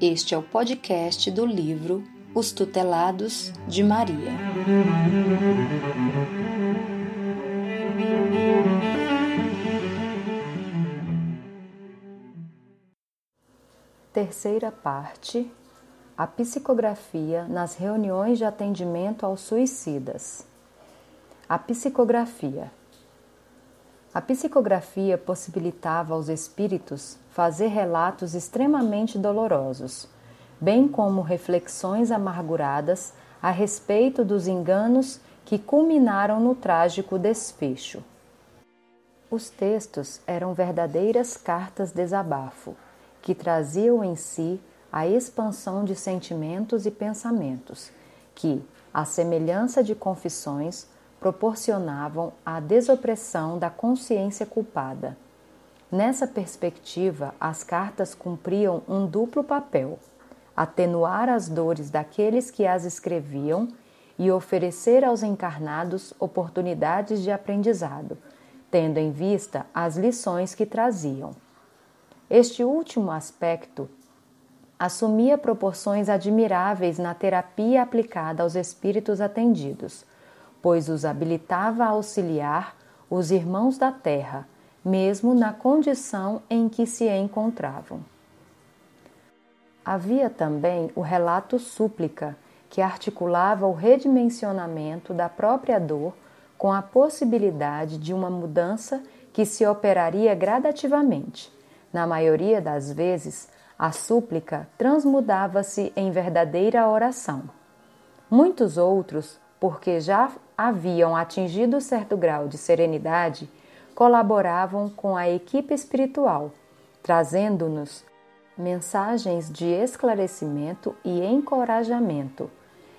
Este é o podcast do livro Os Tutelados de Maria. Terceira parte: A psicografia nas reuniões de atendimento aos suicidas. A psicografia. A psicografia possibilitava aos espíritos fazer relatos extremamente dolorosos, bem como reflexões amarguradas a respeito dos enganos que culminaram no trágico desfecho. Os textos eram verdadeiras cartas desabafo, que traziam em si a expansão de sentimentos e pensamentos, que, à semelhança de confissões, proporcionavam a desopressão da consciência culpada. Nessa perspectiva, as cartas cumpriam um duplo papel: atenuar as dores daqueles que as escreviam e oferecer aos encarnados oportunidades de aprendizado, tendo em vista as lições que traziam. Este último aspecto assumia proporções admiráveis na terapia aplicada aos espíritos atendidos pois os habilitava a auxiliar os irmãos da terra, mesmo na condição em que se encontravam. Havia também o relato súplica, que articulava o redimensionamento da própria dor com a possibilidade de uma mudança que se operaria gradativamente. Na maioria das vezes, a súplica transmudava-se em verdadeira oração. Muitos outros porque já haviam atingido certo grau de serenidade, colaboravam com a equipe espiritual, trazendo-nos mensagens de esclarecimento e encorajamento.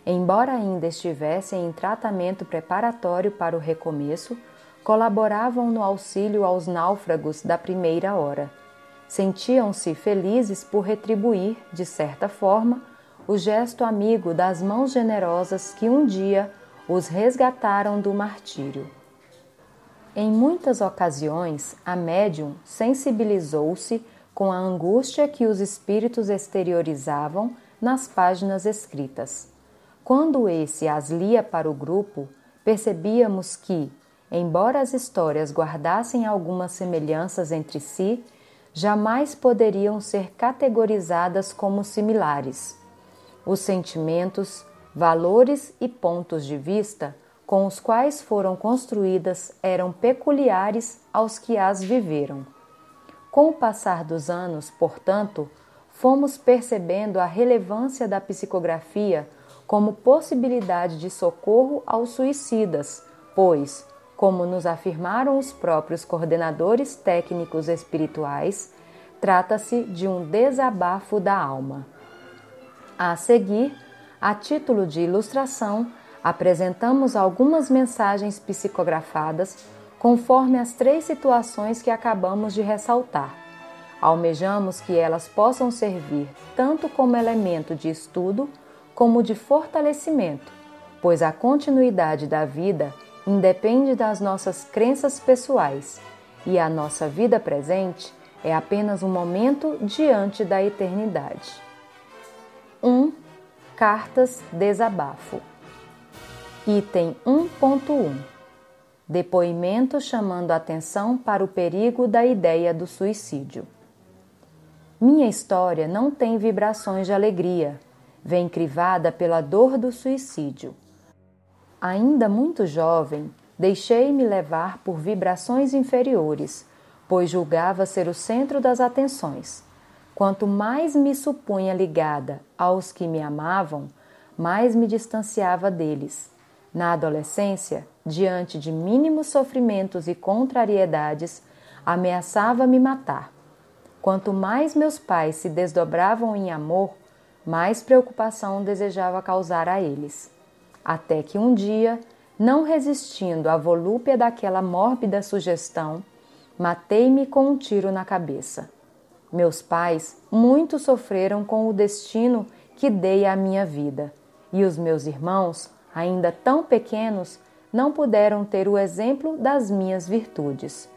Embora ainda estivessem em tratamento preparatório para o recomeço, colaboravam no auxílio aos náufragos da primeira hora. Sentiam-se felizes por retribuir, de certa forma, o gesto amigo das mãos generosas que um dia os resgataram do martírio. Em muitas ocasiões, a médium sensibilizou-se com a angústia que os espíritos exteriorizavam nas páginas escritas. Quando esse as lia para o grupo, percebíamos que, embora as histórias guardassem algumas semelhanças entre si, jamais poderiam ser categorizadas como similares. Os sentimentos, valores e pontos de vista com os quais foram construídas eram peculiares aos que as viveram. Com o passar dos anos, portanto, fomos percebendo a relevância da psicografia como possibilidade de socorro aos suicidas, pois, como nos afirmaram os próprios coordenadores técnicos espirituais, trata-se de um desabafo da alma. A seguir, a título de ilustração, apresentamos algumas mensagens psicografadas conforme as três situações que acabamos de ressaltar. Almejamos que elas possam servir tanto como elemento de estudo como de fortalecimento, pois a continuidade da vida independe das nossas crenças pessoais e a nossa vida presente é apenas um momento diante da eternidade. 1. Um, Cartas Desabafo. Item 1.1 Depoimento chamando atenção para o perigo da ideia do suicídio. Minha história não tem vibrações de alegria, vem crivada pela dor do suicídio. Ainda muito jovem, deixei-me levar por vibrações inferiores, pois julgava ser o centro das atenções Quanto mais me supunha ligada aos que me amavam, mais me distanciava deles. Na adolescência, diante de mínimos sofrimentos e contrariedades, ameaçava me matar. Quanto mais meus pais se desdobravam em amor, mais preocupação desejava causar a eles. Até que um dia, não resistindo à volúpia daquela mórbida sugestão, matei-me com um tiro na cabeça. Meus pais muito sofreram com o destino que dei à minha vida, e os meus irmãos, ainda tão pequenos, não puderam ter o exemplo das minhas virtudes.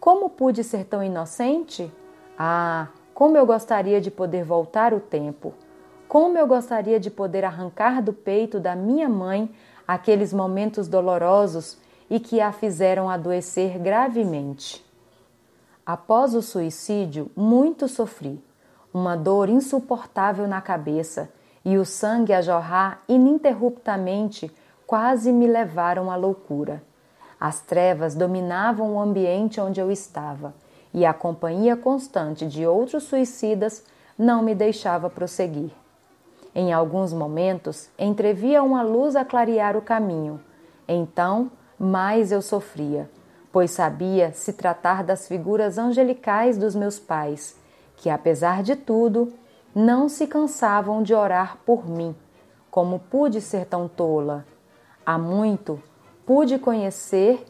Como pude ser tão inocente? Ah, como eu gostaria de poder voltar o tempo. Como eu gostaria de poder arrancar do peito da minha mãe aqueles momentos dolorosos e que a fizeram adoecer gravemente. Após o suicídio, muito sofri, uma dor insuportável na cabeça e o sangue a jorrar ininterruptamente quase me levaram à loucura. As trevas dominavam o ambiente onde eu estava e a companhia constante de outros suicidas não me deixava prosseguir. Em alguns momentos, entrevia uma luz a clarear o caminho. Então, mais eu sofria, pois sabia se tratar das figuras angelicais dos meus pais, que, apesar de tudo, não se cansavam de orar por mim. Como pude ser tão tola? Há muito pude conhecer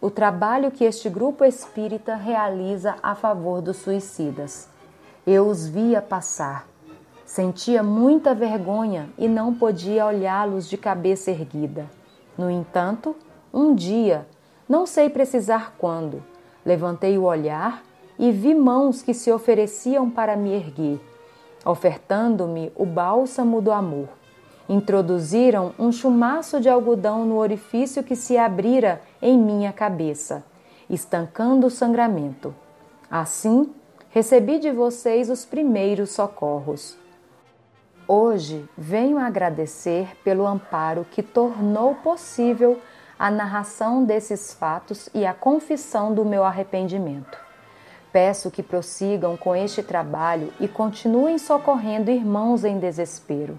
o trabalho que este grupo espírita realiza a favor dos suicidas. Eu os via passar. Sentia muita vergonha e não podia olhá-los de cabeça erguida. No entanto, um dia, não sei precisar quando, levantei o olhar e vi mãos que se ofereciam para me erguer, ofertando-me o bálsamo do amor. Introduziram um chumaço de algodão no orifício que se abrira em minha cabeça, estancando o sangramento. Assim, recebi de vocês os primeiros socorros. Hoje venho agradecer pelo amparo que tornou possível a narração desses fatos e a confissão do meu arrependimento. Peço que prossigam com este trabalho e continuem socorrendo irmãos em desespero.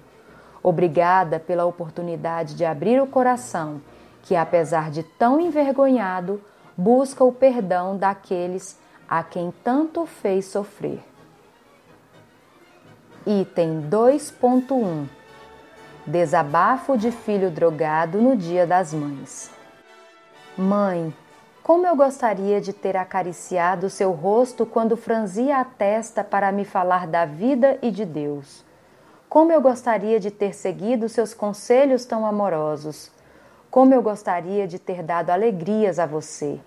Obrigada pela oportunidade de abrir o coração, que apesar de tão envergonhado, busca o perdão daqueles a quem tanto fez sofrer. Item 2.1 Desabafo de filho drogado no Dia das Mães. Mãe, como eu gostaria de ter acariciado seu rosto quando franzia a testa para me falar da vida e de Deus. Como eu gostaria de ter seguido seus conselhos tão amorosos. Como eu gostaria de ter dado alegrias a você.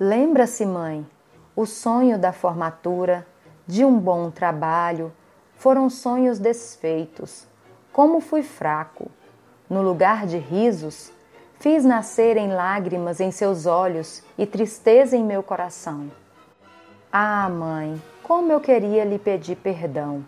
Lembra-se, mãe, o sonho da formatura, de um bom trabalho, foram sonhos desfeitos. Como fui fraco. No lugar de risos, fiz nascerem lágrimas em seus olhos e tristeza em meu coração. Ah, mãe, como eu queria lhe pedir perdão.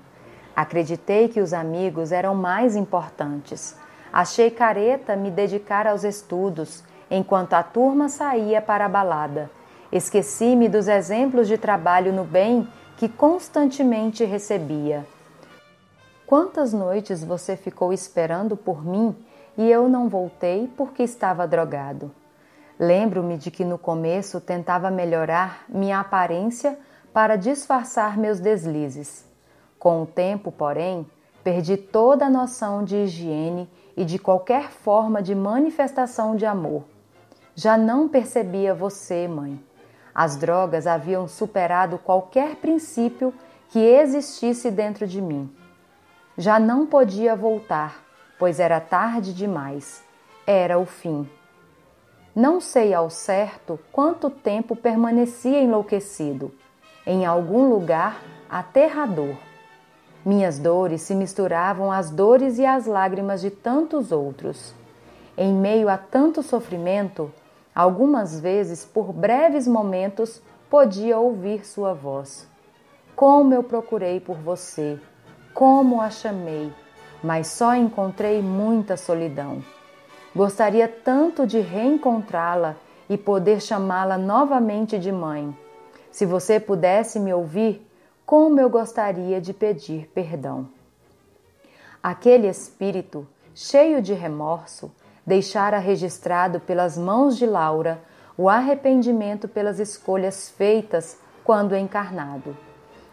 Acreditei que os amigos eram mais importantes. Achei careta me dedicar aos estudos, enquanto a turma saía para a balada. Esqueci-me dos exemplos de trabalho no bem que constantemente recebia. Quantas noites você ficou esperando por mim e eu não voltei porque estava drogado? Lembro-me de que no começo tentava melhorar minha aparência para disfarçar meus deslizes. Com o tempo, porém, perdi toda a noção de higiene e de qualquer forma de manifestação de amor. Já não percebia você, mãe. As drogas haviam superado qualquer princípio que existisse dentro de mim. Já não podia voltar, pois era tarde demais. Era o fim. Não sei ao certo quanto tempo permanecia enlouquecido, em algum lugar aterrador. Minhas dores se misturavam às dores e às lágrimas de tantos outros. Em meio a tanto sofrimento, algumas vezes, por breves momentos, podia ouvir sua voz. Como eu procurei por você, como a chamei, mas só encontrei muita solidão. Gostaria tanto de reencontrá-la e poder chamá-la novamente de mãe. Se você pudesse me ouvir, como eu gostaria de pedir perdão. Aquele espírito, cheio de remorso, deixara registrado pelas mãos de Laura o arrependimento pelas escolhas feitas quando encarnado.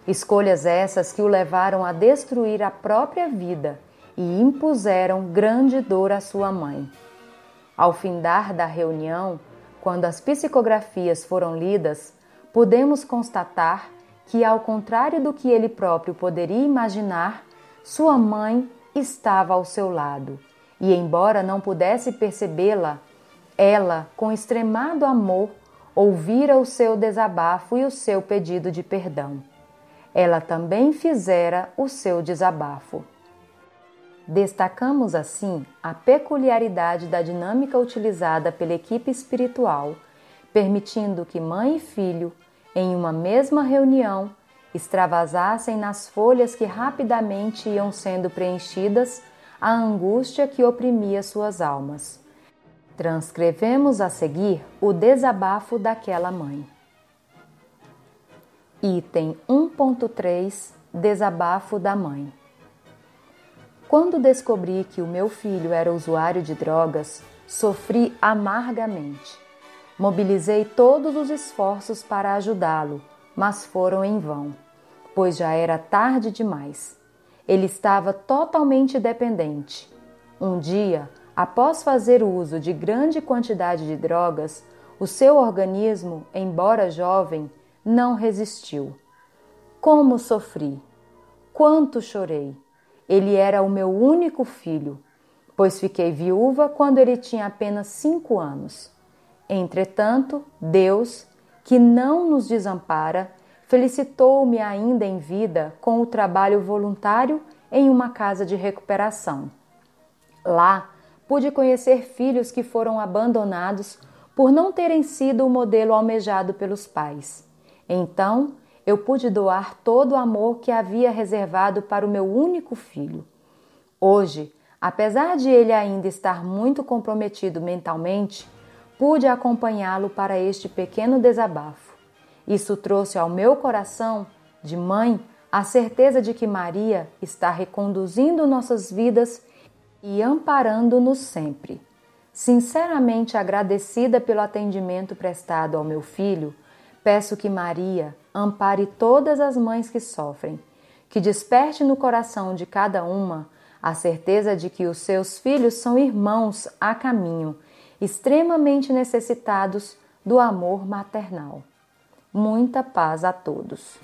Escolhas essas que o levaram a destruir a própria vida e impuseram grande dor à sua mãe. Ao findar da reunião, quando as psicografias foram lidas, pudemos constatar que, ao contrário do que ele próprio poderia imaginar, sua mãe estava ao seu lado. E, embora não pudesse percebê-la, ela, com extremado amor, ouvira o seu desabafo e o seu pedido de perdão. Ela também fizera o seu desabafo. Destacamos assim a peculiaridade da dinâmica utilizada pela equipe espiritual, permitindo que mãe e filho, em uma mesma reunião, extravasassem nas folhas que rapidamente iam sendo preenchidas a angústia que oprimia suas almas. Transcrevemos a seguir o desabafo daquela mãe. Item 1.3 Desabafo da mãe. Quando descobri que o meu filho era usuário de drogas, sofri amargamente. Mobilizei todos os esforços para ajudá-lo, mas foram em vão, pois já era tarde demais. Ele estava totalmente dependente. Um dia, após fazer uso de grande quantidade de drogas, o seu organismo, embora jovem, não resistiu. Como sofri! Quanto chorei! Ele era o meu único filho, pois fiquei viúva quando ele tinha apenas cinco anos. Entretanto, Deus, que não nos desampara, felicitou-me ainda em vida com o trabalho voluntário em uma casa de recuperação. Lá, pude conhecer filhos que foram abandonados por não terem sido o modelo almejado pelos pais. Então eu pude doar todo o amor que havia reservado para o meu único filho. Hoje, apesar de ele ainda estar muito comprometido mentalmente, pude acompanhá-lo para este pequeno desabafo. Isso trouxe ao meu coração, de mãe, a certeza de que Maria está reconduzindo nossas vidas e amparando-nos sempre. Sinceramente agradecida pelo atendimento prestado ao meu filho, Peço que Maria ampare todas as mães que sofrem, que desperte no coração de cada uma a certeza de que os seus filhos são irmãos a caminho, extremamente necessitados do amor maternal. Muita paz a todos.